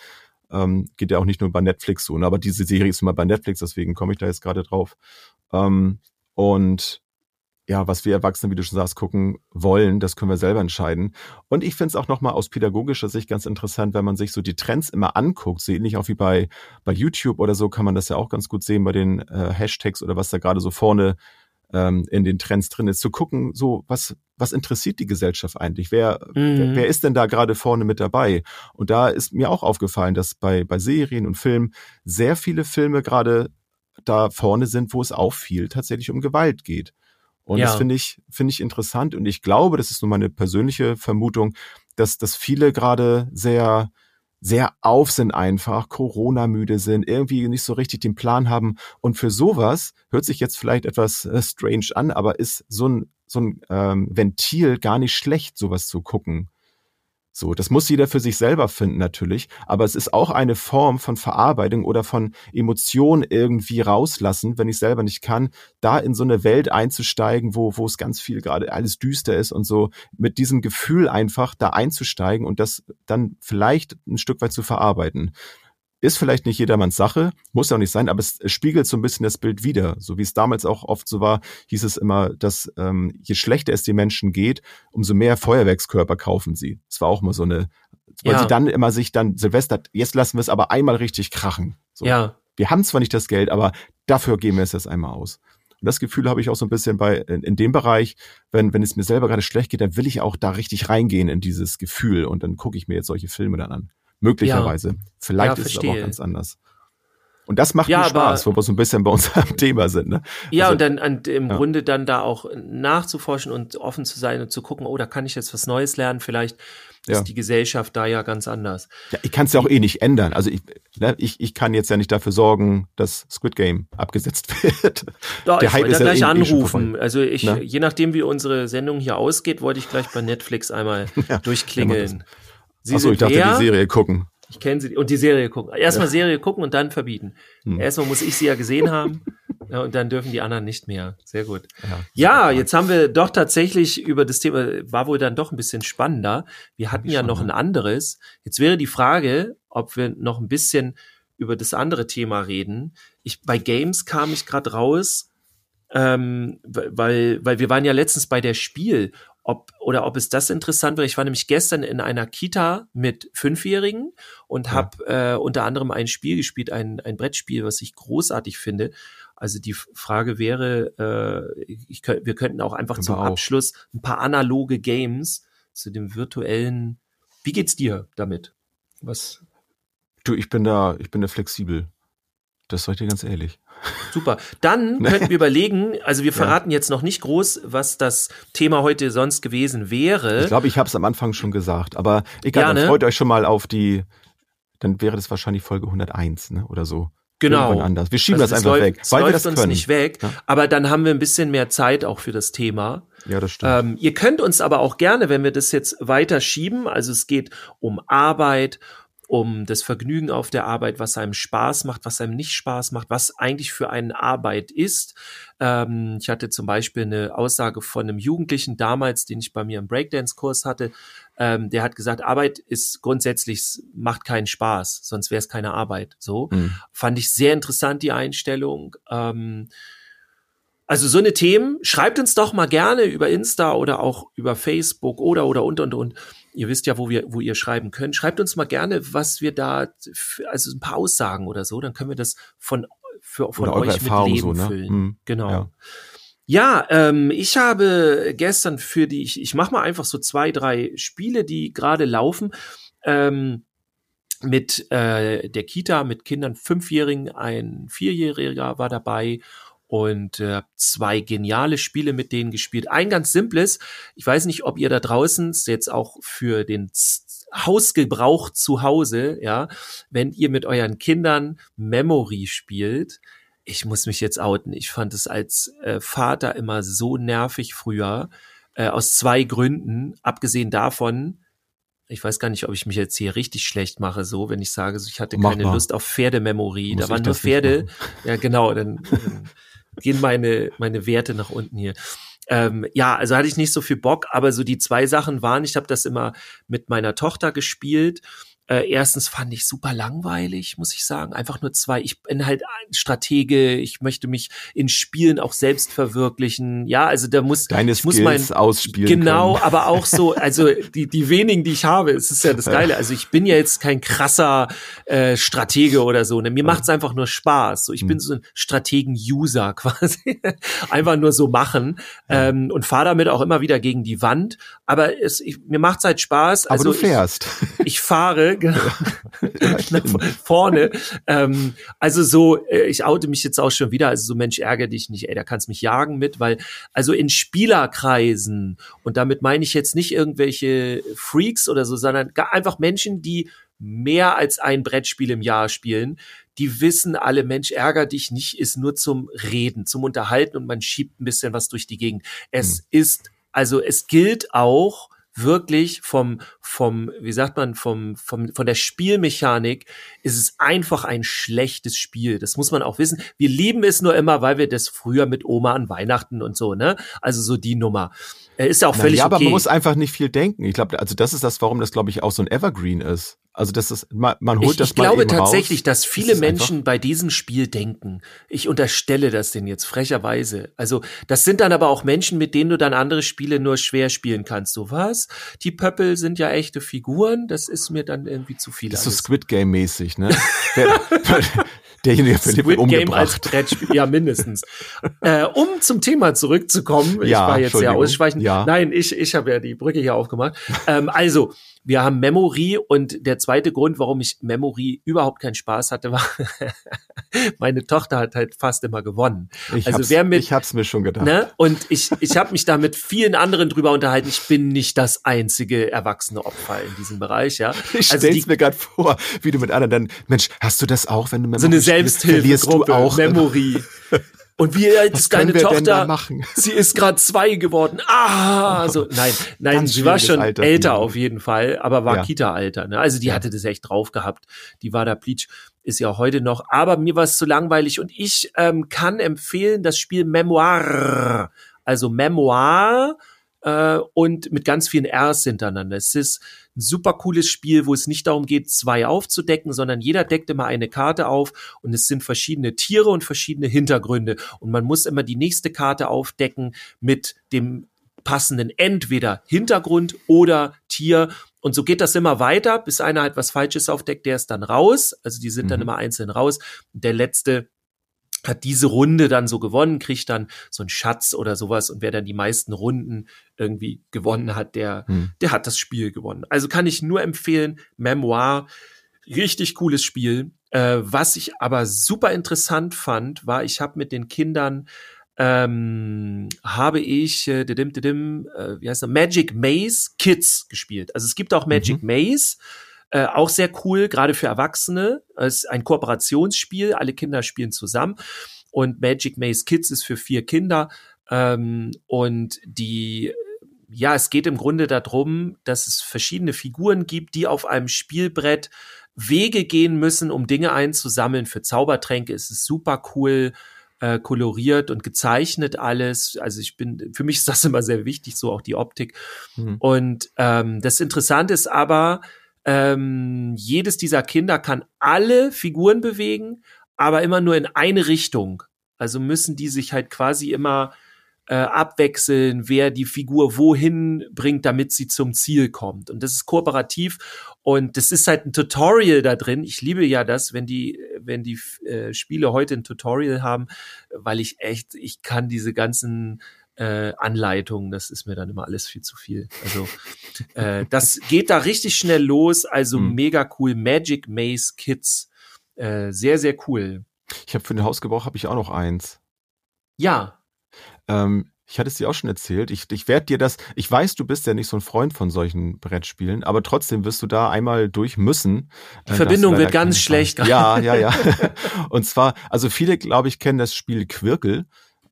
Ähm, geht ja auch nicht nur bei Netflix so, ne? aber diese Serie ist immer bei Netflix, deswegen komme ich da jetzt gerade drauf. Ähm, und ja, was wir Erwachsene, wie du schon sagst, gucken wollen, das können wir selber entscheiden. Und ich finde es auch nochmal aus pädagogischer Sicht ganz interessant, wenn man sich so die Trends immer anguckt, so ähnlich auch wie bei, bei YouTube oder so, kann man das ja auch ganz gut sehen bei den äh, Hashtags oder was da gerade so vorne ähm, in den Trends drin ist, zu gucken, so was, was interessiert die Gesellschaft eigentlich? Wer, mhm. wer, wer ist denn da gerade vorne mit dabei? Und da ist mir auch aufgefallen, dass bei, bei Serien und Filmen sehr viele Filme gerade da vorne sind, wo es auch viel tatsächlich um Gewalt geht. Und ja. das finde ich, finde ich interessant. Und ich glaube, das ist nur meine persönliche Vermutung, dass, dass viele gerade sehr, sehr auf sind einfach, Corona-müde sind, irgendwie nicht so richtig den Plan haben. Und für sowas hört sich jetzt vielleicht etwas äh, strange an, aber ist so ein, so ein ähm, Ventil gar nicht schlecht, sowas zu gucken. So, das muss jeder für sich selber finden natürlich, aber es ist auch eine Form von Verarbeitung oder von Emotionen irgendwie rauslassen, wenn ich selber nicht kann, da in so eine Welt einzusteigen, wo wo es ganz viel gerade alles düster ist und so mit diesem Gefühl einfach da einzusteigen und das dann vielleicht ein Stück weit zu verarbeiten. Ist vielleicht nicht jedermanns Sache, muss ja auch nicht sein, aber es, es spiegelt so ein bisschen das Bild wider. So wie es damals auch oft so war, hieß es immer, dass ähm, je schlechter es den Menschen geht, umso mehr Feuerwerkskörper kaufen sie. Es war auch mal so eine, weil ja. sie dann immer sich dann Silvester, jetzt lassen wir es aber einmal richtig krachen. So. Ja. Wir haben zwar nicht das Geld, aber dafür geben wir es jetzt einmal aus. Und das Gefühl habe ich auch so ein bisschen bei in, in, dem Bereich, wenn wenn es mir selber gerade schlecht geht, dann will ich auch da richtig reingehen in dieses Gefühl und dann gucke ich mir jetzt solche Filme dann an. Möglicherweise. Ja. Vielleicht ja, ist es aber auch ganz anders. Und das macht ja, mir Spaß, wo wir so ein bisschen bei unserem Thema sind. Ne? Ja, also, und dann an, im ja. Grunde dann da auch nachzuforschen und offen zu sein und zu gucken, oh, da kann ich jetzt was Neues lernen. Vielleicht ist die Gesellschaft da ja ganz anders. Ja, ich kann es ja auch eh nicht ändern. Also ich, ne, ich, ich kann jetzt ja nicht dafür sorgen, dass Squid Game abgesetzt wird. Doch, Der ich wollte ja gleich eh, eh anrufen. Eh also ich, ne? je nachdem, wie unsere Sendung hier ausgeht, wollte ich gleich bei Netflix einmal durchklingeln. Sie Achso, ich dachte, wer? die Serie gucken. Ich kenne sie und die Serie gucken. Erstmal ja. Serie gucken und dann verbieten. Hm. Erstmal muss ich sie ja gesehen haben ja, und dann dürfen die anderen nicht mehr. Sehr gut. Ja, ja jetzt haben wir doch tatsächlich über das Thema, war wohl dann doch ein bisschen spannender. Wir hatten ja noch ein anderes. Jetzt wäre die Frage, ob wir noch ein bisschen über das andere Thema reden. Ich, bei Games kam ich gerade raus, ähm, weil, weil wir waren ja letztens bei der Spiel ob oder ob es das interessant wäre. Ich war nämlich gestern in einer Kita mit Fünfjährigen und ja. habe äh, unter anderem ein Spiel gespielt, ein, ein Brettspiel, was ich großartig finde. Also die Frage wäre, äh, ich, wir könnten auch einfach zum auch. Abschluss ein paar analoge Games zu dem virtuellen. Wie geht's dir damit? Was? Du, ich bin da, ich bin da flexibel. Das sag ich dir ganz ehrlich. Super. Dann könnten wir überlegen, also wir verraten ja. jetzt noch nicht groß, was das Thema heute sonst gewesen wäre. Ich glaube, ich habe es am Anfang schon gesagt, aber egal, Gerne. dann freut euch schon mal auf die, dann wäre das wahrscheinlich Folge 101 ne, oder so. Genau. anders. Wir schieben also das einfach läuft, weg, weil wir das uns können. nicht weg. Ja. Aber dann haben wir ein bisschen mehr Zeit auch für das Thema. Ja, das stimmt. Ähm, ihr könnt uns aber auch gerne, wenn wir das jetzt weiter schieben, also es geht um Arbeit, um das Vergnügen auf der Arbeit, was einem Spaß macht, was einem nicht Spaß macht, was eigentlich für einen Arbeit ist. Ähm, ich hatte zum Beispiel eine Aussage von einem Jugendlichen damals, den ich bei mir im Breakdance-Kurs hatte. Ähm, der hat gesagt, Arbeit ist grundsätzlich, macht keinen Spaß, sonst wäre es keine Arbeit. So mhm. fand ich sehr interessant die Einstellung. Ähm, also so eine Themen, schreibt uns doch mal gerne über Insta oder auch über Facebook oder oder und und und Ihr wisst ja, wo wir, wo ihr schreiben könnt. Schreibt uns mal gerne, was wir da, also ein paar Aussagen oder so, dann können wir das von, für, von euch mit Leben so, ne? füllen. Mhm. Genau. Ja. Ja, ähm, ich habe gestern für die, ich, ich mache mal einfach so zwei, drei Spiele, die gerade laufen, ähm, mit äh, der Kita, mit Kindern, Fünfjährigen, ein Vierjähriger war dabei und äh, zwei geniale Spiele mit denen gespielt. Ein ganz simples, ich weiß nicht, ob ihr da draußen jetzt auch für den Hausgebrauch zu Hause, ja, wenn ihr mit euren Kindern Memory spielt, ich muss mich jetzt outen. Ich fand es als äh, Vater immer so nervig früher, äh, aus zwei Gründen. Abgesehen davon, ich weiß gar nicht, ob ich mich jetzt hier richtig schlecht mache, so, wenn ich sage, ich hatte Mach keine mal. Lust auf Pferdememory. Da waren nur Pferde. Ja, genau, dann, dann gehen meine, meine Werte nach unten hier. Ähm, ja, also hatte ich nicht so viel Bock, aber so die zwei Sachen waren, ich habe das immer mit meiner Tochter gespielt äh, erstens fand ich super langweilig, muss ich sagen. Einfach nur zwei. Ich bin halt ein Stratege. Ich möchte mich in Spielen auch selbst verwirklichen. Ja, also da muss Deine ich Skills muss mein ausspielen. Genau, können. aber auch so. Also die die wenigen, die ich habe, es ist ja das Geile. Also ich bin ja jetzt kein krasser äh, Stratege oder so. Ne? Mir macht's einfach nur Spaß. So, ich bin hm. so ein Strategen-User quasi. einfach nur so machen ähm, und fahre damit auch immer wieder gegen die Wand. Aber es, ich, mir macht's halt Spaß. Also aber du fährst. Ich, ich fahre genau. Vorne. Ähm, also so, äh, ich oute mich jetzt auch schon wieder, also so Mensch, ärgere dich nicht, ey, da kannst mich jagen mit, weil, also in Spielerkreisen, und damit meine ich jetzt nicht irgendwelche Freaks oder so, sondern einfach Menschen, die mehr als ein Brettspiel im Jahr spielen, die wissen alle, Mensch, ärger dich nicht, ist nur zum Reden, zum Unterhalten und man schiebt ein bisschen was durch die Gegend. Es hm. ist, also es gilt auch, wirklich vom, vom, wie sagt man, vom, vom, von der Spielmechanik ist es einfach ein schlechtes Spiel. Das muss man auch wissen. Wir lieben es nur immer, weil wir das früher mit Oma an Weihnachten und so, ne? Also so die Nummer. Ist ja auch völlig Na, ja, okay. aber man muss einfach nicht viel denken. Ich glaube, also das ist das, warum das, glaube ich, auch so ein Evergreen ist. Also das ist, man, man holt ich, das ich mal Ich glaube tatsächlich, raus. dass viele Menschen bei diesem Spiel denken. Ich unterstelle das denn jetzt frecherweise. Also das sind dann aber auch Menschen, mit denen du dann andere Spiele nur schwer spielen kannst. So was? Die Pöppel sind ja echte Figuren. Das ist mir dann irgendwie zu viel. Das ist so Squid Game mäßig, ne? Derjenige Squid Game als Brettspiel, ja mindestens. äh, um zum Thema zurückzukommen, ich ja, war jetzt sehr ausschweichend. Ja. Nein, ich, ich habe ja die Brücke hier aufgemacht. ähm, also, wir haben Memory und der zweite Grund, warum ich Memory überhaupt keinen Spaß hatte, war, meine Tochter hat halt fast immer gewonnen. Ich also wer mit, ich hab's mir schon gedacht. Ne? Und ich, ich habe mich da mit vielen anderen drüber unterhalten. Ich bin nicht das einzige erwachsene Opfer in diesem Bereich, ja. Ich also stell's mir gerade vor, wie du mit anderen dann, Mensch, hast du das auch, wenn du Memory So eine Selbsthilfegruppe, auch Memory. Und wie ist deine Tochter? Sie ist gerade zwei geworden. Ah, also nein, nein, sie war schon Alter. älter auf jeden Fall, aber war ja. Kita-Alter. Ne? Also die ja. hatte das echt drauf gehabt. Die war da Pleach, ist ja heute noch. Aber mir war es zu langweilig und ich ähm, kann empfehlen das Spiel Memoir. Also Memoir äh, und mit ganz vielen Rs hintereinander. Es ist ein super cooles Spiel, wo es nicht darum geht, zwei aufzudecken, sondern jeder deckt immer eine Karte auf und es sind verschiedene Tiere und verschiedene Hintergründe. Und man muss immer die nächste Karte aufdecken mit dem passenden entweder Hintergrund oder Tier. Und so geht das immer weiter, bis einer halt was Falsches aufdeckt, der ist dann raus. Also die sind mhm. dann immer einzeln raus. Der letzte hat diese Runde dann so gewonnen, kriegt dann so einen Schatz oder sowas und wer dann die meisten Runden irgendwie gewonnen hat, der, hm. der hat das Spiel gewonnen. Also kann ich nur empfehlen, Memoir, richtig cooles Spiel. Äh, was ich aber super interessant fand, war, ich habe mit den Kindern ähm, habe ich äh, didim, didim, äh, wie heißt das? Magic Maze Kids gespielt. Also es gibt auch Magic mhm. Maze äh, auch sehr cool, gerade für Erwachsene. Es ist ein Kooperationsspiel, alle Kinder spielen zusammen. Und Magic Maze Kids ist für vier Kinder. Ähm, und die, ja, es geht im Grunde darum, dass es verschiedene Figuren gibt, die auf einem Spielbrett Wege gehen müssen, um Dinge einzusammeln. Für Zaubertränke ist es super cool äh, koloriert und gezeichnet alles. Also ich bin, für mich ist das immer sehr wichtig, so auch die Optik. Mhm. Und ähm, das Interessante ist aber, ähm, jedes dieser Kinder kann alle Figuren bewegen, aber immer nur in eine Richtung. Also müssen die sich halt quasi immer äh, abwechseln, wer die Figur wohin bringt, damit sie zum Ziel kommt. Und das ist kooperativ und das ist halt ein Tutorial da drin. Ich liebe ja das, wenn die, wenn die äh, Spiele heute ein Tutorial haben, weil ich echt, ich kann diese ganzen äh, Anleitungen, das ist mir dann immer alles viel zu viel. Also äh, das geht da richtig schnell los, also mhm. mega cool. Magic Maze Kids, äh, sehr, sehr cool. Ich habe für den Hausgebrauch habe ich auch noch eins. Ja. Ähm, ich hatte es dir auch schon erzählt. Ich, ich werde dir das, ich weiß, du bist ja nicht so ein Freund von solchen Brettspielen, aber trotzdem wirst du da einmal durch müssen. Die äh, Verbindung wird ganz schlecht. Ja, ja, ja. Und zwar, also viele, glaube ich, kennen das Spiel Quirkel.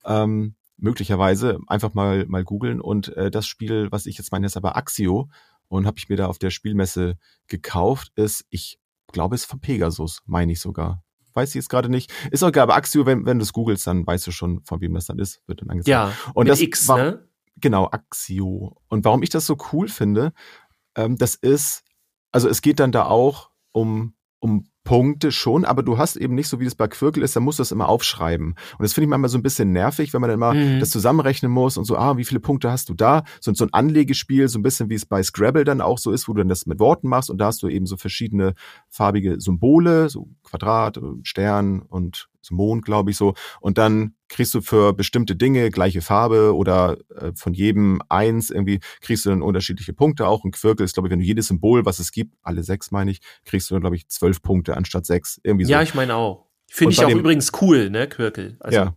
Ähm, möglicherweise einfach mal mal googeln und äh, das Spiel, was ich jetzt meine, ist aber Axio und habe ich mir da auf der Spielmesse gekauft, ist ich glaube, es ist von Pegasus, meine ich sogar. Weiß ich jetzt gerade nicht. Ist auch egal, aber Axio, wenn, wenn du es googelst, dann weißt du schon, von wem das dann ist, wird dann angezeigt. Ja, und das X, war, ne? Genau, Axio. Und warum ich das so cool finde, ähm, das ist, also es geht dann da auch um, um Punkte schon, aber du hast eben nicht so wie das bei Quirkel ist, da musst du das immer aufschreiben. Und das finde ich manchmal so ein bisschen nervig, wenn man dann immer mhm. das zusammenrechnen muss und so, ah, wie viele Punkte hast du da? So, so ein Anlegespiel, so ein bisschen wie es bei Scrabble dann auch so ist, wo du dann das mit Worten machst und da hast du eben so verschiedene farbige Symbole, so Quadrat, Stern und so Mond, glaube ich so. Und dann kriegst du für bestimmte Dinge gleiche Farbe oder äh, von jedem eins irgendwie kriegst du dann unterschiedliche Punkte. Auch ein Quirkel ist, glaube ich, wenn du jedes Symbol, was es gibt, alle sechs meine ich, kriegst du dann, glaube ich, zwölf Punkte anstatt sechs. Irgendwie so. Ja, ich meine auch. Finde ich auch dem, übrigens cool, ne, Quirkel. Also. Ja.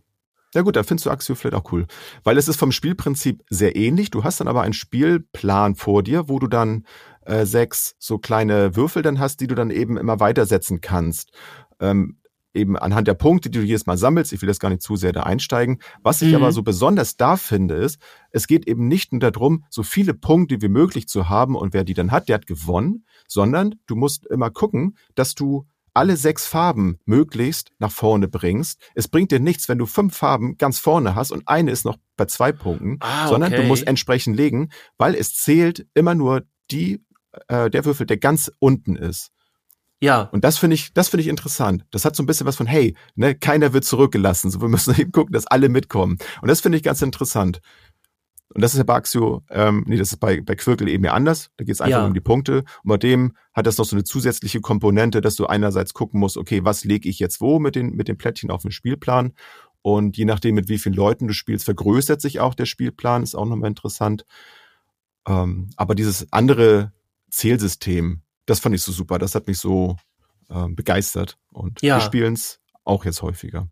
Ja gut, da findest du Axio vielleicht auch cool. Weil es ist vom Spielprinzip sehr ähnlich. Du hast dann aber einen Spielplan vor dir, wo du dann äh, sechs so kleine Würfel dann hast, die du dann eben immer weitersetzen kannst. Ähm, eben anhand der Punkte, die du jedes Mal sammelst. Ich will das gar nicht zu sehr da einsteigen. Was ich mhm. aber so besonders da finde, ist, es geht eben nicht nur darum, so viele Punkte wie möglich zu haben und wer die dann hat, der hat gewonnen, sondern du musst immer gucken, dass du alle sechs Farben möglichst nach vorne bringst. Es bringt dir nichts, wenn du fünf Farben ganz vorne hast und eine ist noch bei zwei Punkten, ah, okay. sondern du musst entsprechend legen, weil es zählt immer nur die, äh, der Würfel, der ganz unten ist. Ja. Und das finde ich, das finde ich interessant. Das hat so ein bisschen was von, hey, ne, keiner wird zurückgelassen. So, wir müssen eben gucken, dass alle mitkommen. Und das finde ich ganz interessant. Und das ist ja bei Axio, ähm, nee, das ist bei, bei Quirkel eben ja anders. Da geht es einfach ja. um die Punkte. Und bei dem hat das noch so eine zusätzliche Komponente, dass du einerseits gucken musst, okay, was lege ich jetzt wo mit den, mit den Plättchen auf dem Spielplan? Und je nachdem, mit wie vielen Leuten du spielst, vergrößert sich auch der Spielplan, ist auch nochmal interessant. Ähm, aber dieses andere Zählsystem, das fand ich so super. Das hat mich so äh, begeistert. Und ja. wir spielen es auch jetzt häufiger.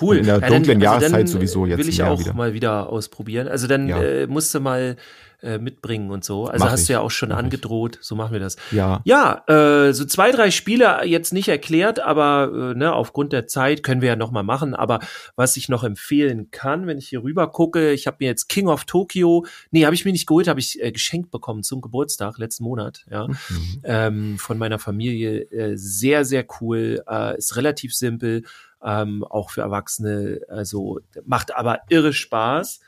Cool. In der dunklen ja, dann, also Jahreszeit sowieso jetzt. Will ich auch wieder. mal wieder ausprobieren. Also dann ja. äh, musst du mal äh, mitbringen und so. Also Mach hast ich. du ja auch schon Mach angedroht. Ich. So machen wir das. Ja. Ja, äh, so zwei, drei Spiele jetzt nicht erklärt, aber äh, ne, aufgrund der Zeit können wir ja noch mal machen. Aber was ich noch empfehlen kann, wenn ich hier rüber gucke, ich habe mir jetzt King of Tokyo, nee, habe ich mir nicht geholt, habe ich äh, geschenkt bekommen zum Geburtstag letzten Monat, ja, mhm. ähm, von meiner Familie. Äh, sehr, sehr cool, äh, ist relativ simpel, ähm, auch für Erwachsene. Also macht aber irre Spaß.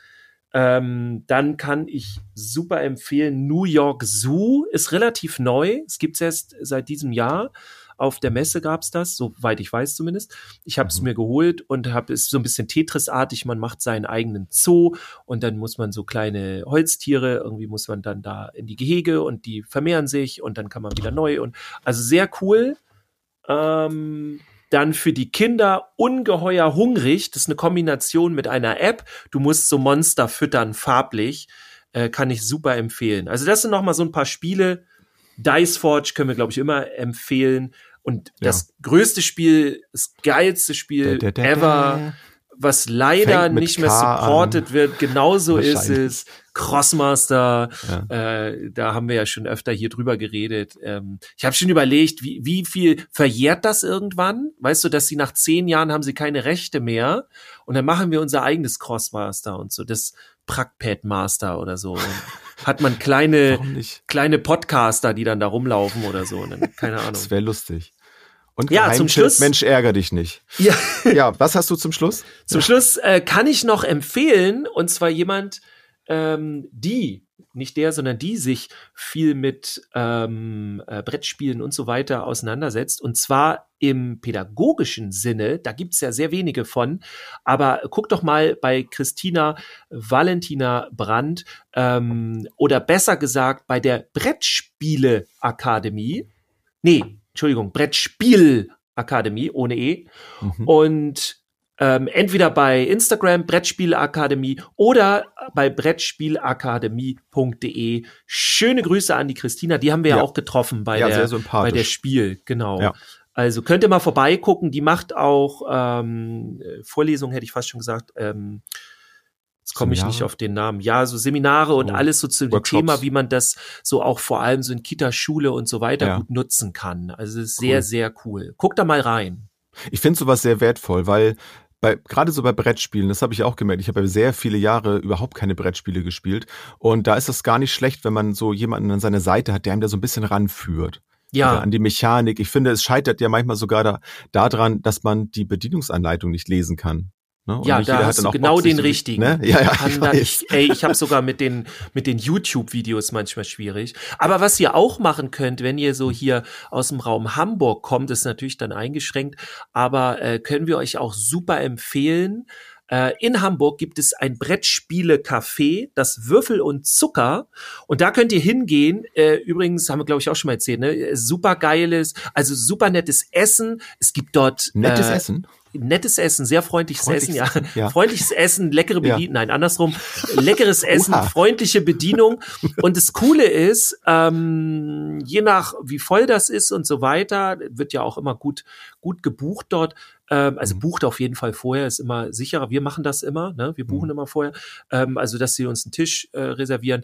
Ähm, dann kann ich super empfehlen, New York Zoo ist relativ neu. Es gibt es erst seit diesem Jahr. Auf der Messe gab's das, soweit ich weiß zumindest. Ich habe es mhm. mir geholt und habe es so ein bisschen Tetris-artig. Man macht seinen eigenen Zoo und dann muss man so kleine Holztiere, irgendwie muss man dann da in die Gehege und die vermehren sich und dann kann man wieder neu und also sehr cool. Ähm, dann für die Kinder ungeheuer hungrig. Das ist eine Kombination mit einer App. Du musst so Monster füttern, farblich. Äh, kann ich super empfehlen. Also das sind noch mal so ein paar Spiele. Dice Forge können wir, glaube ich, immer empfehlen. Und ja. das größte Spiel, das geilste Spiel da, da, da, ever, was leider nicht mehr supported an. wird, genauso ist es. Crossmaster, ja. äh, da haben wir ja schon öfter hier drüber geredet. Ähm, ich habe schon überlegt, wie, wie viel verjährt das irgendwann? Weißt du, dass sie nach zehn Jahren haben sie keine Rechte mehr und dann machen wir unser eigenes Crossmaster und so, das Prackpad Master oder so. hat man kleine, kleine Podcaster, die dann da rumlaufen oder so. Dann, keine Ahnung. Das wäre lustig. Und ja, zum Schluss. Mensch, ärger dich nicht. Ja. ja, was hast du zum Schluss? Zum. Schluss äh, kann ich noch empfehlen, und zwar jemand, ähm, die, nicht der, sondern die sich viel mit ähm, äh, Brettspielen und so weiter auseinandersetzt. Und zwar im pädagogischen Sinne, da gibt's ja sehr wenige von, aber guck doch mal bei Christina Valentina Brandt ähm, oder besser gesagt bei der Brettspiele Akademie. Nee, Entschuldigung, Brettspielakademie ohne E. Mhm. Und ähm, entweder bei Instagram Brettspielakademie oder bei Brettspielakademie.de. Schöne Grüße an die Christina, die haben wir ja, ja auch getroffen bei, ja, der, bei der Spiel, genau. Ja. Also könnt ihr mal vorbeigucken. Die macht auch ähm, Vorlesungen, hätte ich fast schon gesagt. Ähm, komme ich nicht auf den Namen. Ja, so Seminare und So alles so zu dem Workshops. Thema, wie man das so auch vor allem so in Kita, Schule und so weiter Ja. gut nutzen kann. Also es ist sehr, Cool. sehr cool. Guck da mal rein. Ich finde sowas sehr wertvoll, weil bei, gerade so bei Brettspielen, das habe ich auch gemerkt, ich habe ja sehr viele Jahre überhaupt keine Brettspiele gespielt und da ist es gar nicht schlecht, wenn man so jemanden an seiner Seite hat, der ihm da so ein bisschen ranführt. Ja, an die Mechanik. Ich finde, es scheitert ja manchmal sogar da, daran, dass man die Bedienungsanleitung nicht lesen kann. Ne? Ja, da hast du genau Bock, den richtigen. Ne? Ja, ja, ich da, ich, ey, ich habe sogar mit den mit den YouTube-Videos manchmal schwierig. Aber was ihr auch machen könnt, wenn ihr so hier aus dem Raum Hamburg kommt, ist natürlich dann eingeschränkt, aber äh, können wir euch auch super empfehlen. Äh, in Hamburg gibt es ein Brettspiele-Café, das Würfel und Zucker. Und da könnt ihr hingehen. Äh, übrigens haben wir, glaube ich, auch schon mal erzählt, ne? Super geiles, also super nettes Essen. Es gibt dort Nettes äh, Essen. Nettes Essen, sehr freundliches Freundliches Essen, ja. Ja. Freundliches Essen, leckere. Bedienung, nein, andersrum, leckeres Essen, freundliche Bedienung. Und das Coole ist, ähm, je nach wie voll das ist und so weiter, wird ja auch immer gut, gut gebucht dort. Ähm, also Mhm. bucht auf jeden Fall vorher, ist immer sicherer. Wir machen das immer, ne? Wir buchen Mhm. immer vorher. Ähm, also, dass sie uns einen Tisch äh, reservieren.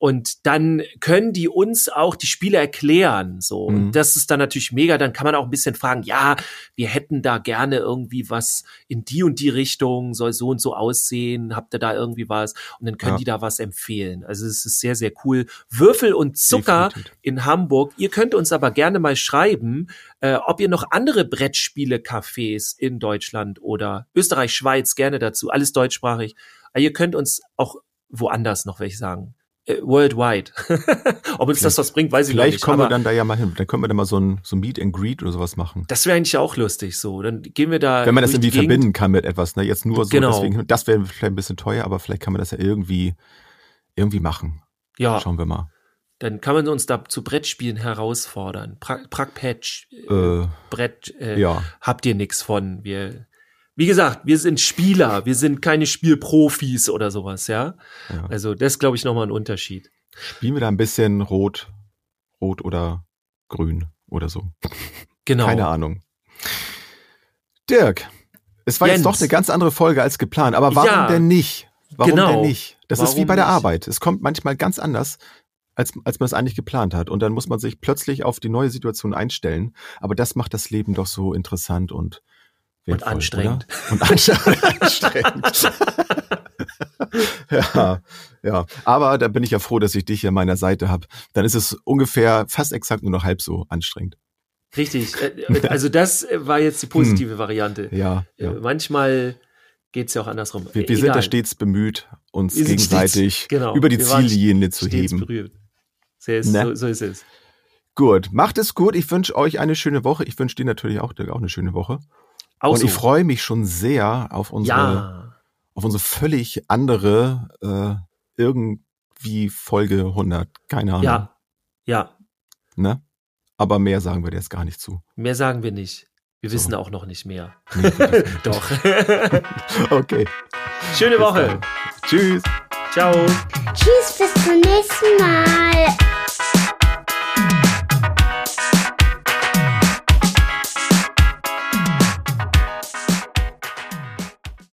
Und dann können die uns auch die Spiele erklären. So. Mhm. Und das ist dann natürlich mega. Dann kann man auch ein bisschen fragen, ja, wir hätten da gerne irgendwie was in die und die Richtung, soll so und so aussehen. Habt ihr da irgendwie was? Und dann können Ja. die da was empfehlen. Also es ist sehr, sehr cool. Würfel und Zucker Definitiv. in Hamburg. Ihr könnt uns aber gerne mal schreiben, äh, ob ihr noch andere Brettspiele-Cafés in Deutschland oder Österreich, Schweiz gerne dazu. Alles deutschsprachig. Aber ihr könnt uns auch woanders noch welche sagen. Äh, worldwide. ob uns das was bringt, weiß ich Vielleicht nicht. kommen wir dann da ja mal hin. Dann können wir da mal so ein, so ein Meet and Greet oder sowas machen. das wäre eigentlich auch lustig so. Dann gehen wir da. Wenn man das irgendwie verbinden kann mit etwas, ne? Jetzt nur so, Genau. deswegen, das wäre vielleicht ein bisschen teuer, aber vielleicht kann man das ja irgendwie, irgendwie machen. Ja, Schauen wir mal. dann kann man uns da zu Brettspielen herausfordern. Pra Prack-Patch, äh, Äh, Brett, äh, ja. habt ihr nix von. Wir, wie gesagt, wir sind Spieler, wir sind keine Spielprofis oder sowas, ja. ja. Also das glaube ich nochmal ein Unterschied. Spielen wir da ein bisschen rot, rot oder grün oder so. Genau. Keine Ahnung. Dirk, es war Jens. jetzt doch eine ganz andere Folge als geplant, aber warum Ja. denn nicht? Warum Genau. denn nicht? Das ist wie Warum bei der nicht? Arbeit. Es kommt manchmal ganz anders, als, als man es eigentlich geplant hat. Und dann muss man sich plötzlich auf die neue Situation einstellen. Aber das macht das Leben doch so interessant und wertvoll, anstrengend. Oder? Und anstrengend. ja, ja. Aber da bin ich ja froh, dass ich dich hier an meiner Seite habe. Dann ist es ungefähr fast exakt nur noch halb so anstrengend. Richtig. Äh, Also das äh, war jetzt die positive Variante. Ja, Äh, ja. Manchmal geht's ja auch andersrum. Wir, wir sind da stets bemüht, uns Wir gegenseitig stets- genau. über die Ziellinie zu heben. berührt. So ist, Ne? so, so ist es. Gut, macht es gut. Ich wünsche euch eine schöne Woche. Ich wünsche dir natürlich auch, Dirk, auch eine schöne Woche. Auch Und so. ich freue mich schon sehr auf unsere, ja, auf unsere völlig andere äh, irgendwie Folge 100. Keine Ahnung. ja, ja. Ne? Aber mehr sagen wir dir jetzt gar nicht zu. Mehr sagen wir nicht. Wir So. wissen auch noch nicht mehr. Nee. Doch. okay. Schöne Bis Woche. dann. Tschüss. Ciao. Tschüss, bis zum nächsten Mal.